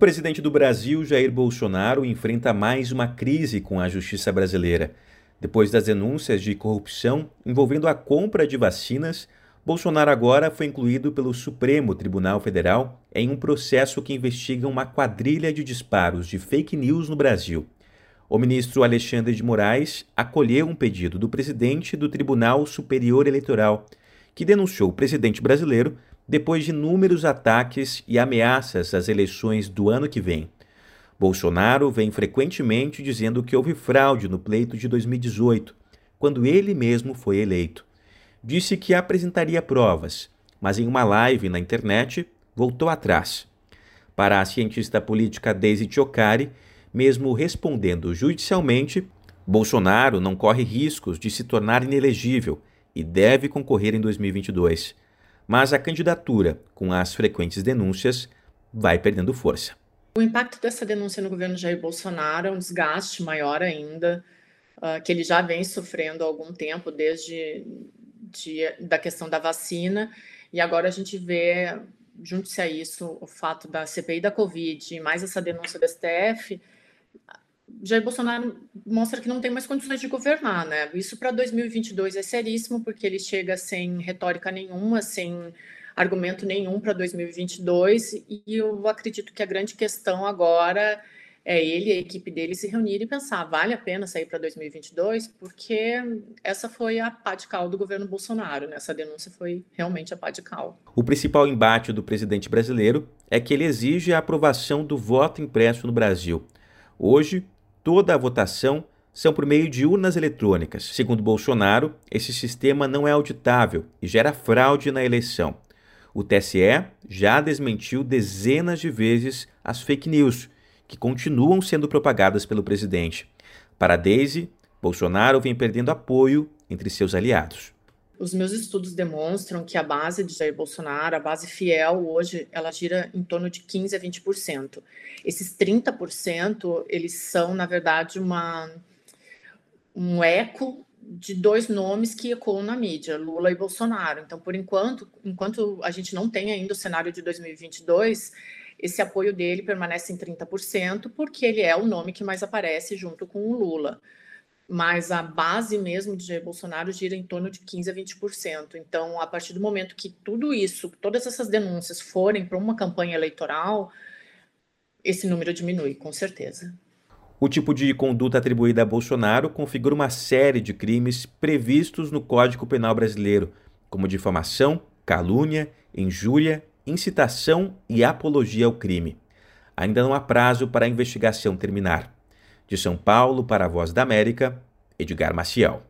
presidente do Brasil, Jair Bolsonaro, enfrenta mais uma crise com a justiça brasileira. Depois das denúncias de corrupção envolvendo a compra de vacinas, Bolsonaro agora foi incluído pelo Supremo Tribunal Federal em um processo que investiga uma quadrilha de disparos de fake news no Brasil. O ministro Alexandre de Moraes acolheu um pedido do presidente do Tribunal Superior Eleitoral, que denunciou o presidente brasileiro depois de inúmeros ataques e ameaças às eleições do ano que vem. Bolsonaro vem frequentemente dizendo que houve fraude no pleito de 2018, quando ele mesmo foi eleito. Disse que apresentaria provas, mas em uma live na internet voltou atrás. Para a cientista política Daisy Chocari, mesmo respondendo judicialmente, Bolsonaro não corre riscos de se tornar inelegível e deve concorrer em 2022 mas a candidatura, com as frequentes denúncias, vai perdendo força. O impacto dessa denúncia no governo Jair Bolsonaro é um desgaste maior ainda, uh, que ele já vem sofrendo há algum tempo, desde de, da questão da vacina, e agora a gente vê, junto-se a isso, o fato da CPI da Covid mais essa denúncia do STF, Jair Bolsonaro mostra que não tem mais condições de governar, né? Isso para 2022 é seríssimo, porque ele chega sem retórica nenhuma, sem argumento nenhum para 2022, e eu acredito que a grande questão agora é ele e a equipe dele se reunirem e pensar, vale a pena sair para 2022? Porque essa foi a pá de cal do governo Bolsonaro, né? essa denúncia foi realmente a pá de cal. O principal embate do presidente brasileiro é que ele exige a aprovação do voto impresso no Brasil. Hoje, toda a votação são por meio de urnas eletrônicas. Segundo Bolsonaro, esse sistema não é auditável e gera fraude na eleição. O TSE já desmentiu dezenas de vezes as fake news, que continuam sendo propagadas pelo presidente. Para Daisy, Bolsonaro vem perdendo apoio entre seus aliados. Os meus estudos demonstram que a base de Jair Bolsonaro, a base fiel hoje, ela gira em torno de 15 a 20%. Esses 30%, eles são, na verdade, uma, um eco de dois nomes que ecoam na mídia, Lula e Bolsonaro. Então, por enquanto, enquanto a gente não tem ainda o cenário de 2022, esse apoio dele permanece em 30%, porque ele é o nome que mais aparece junto com o Lula mas a base mesmo de Jair Bolsonaro gira em torno de 15% a 20%. Então, a partir do momento que tudo isso, todas essas denúncias forem para uma campanha eleitoral, esse número diminui, com certeza. O tipo de conduta atribuída a Bolsonaro configura uma série de crimes previstos no Código Penal brasileiro, como difamação, calúnia, injúria, incitação e apologia ao crime. Ainda não há prazo para a investigação terminar. De São Paulo para a Voz da América, Edgar Maciel.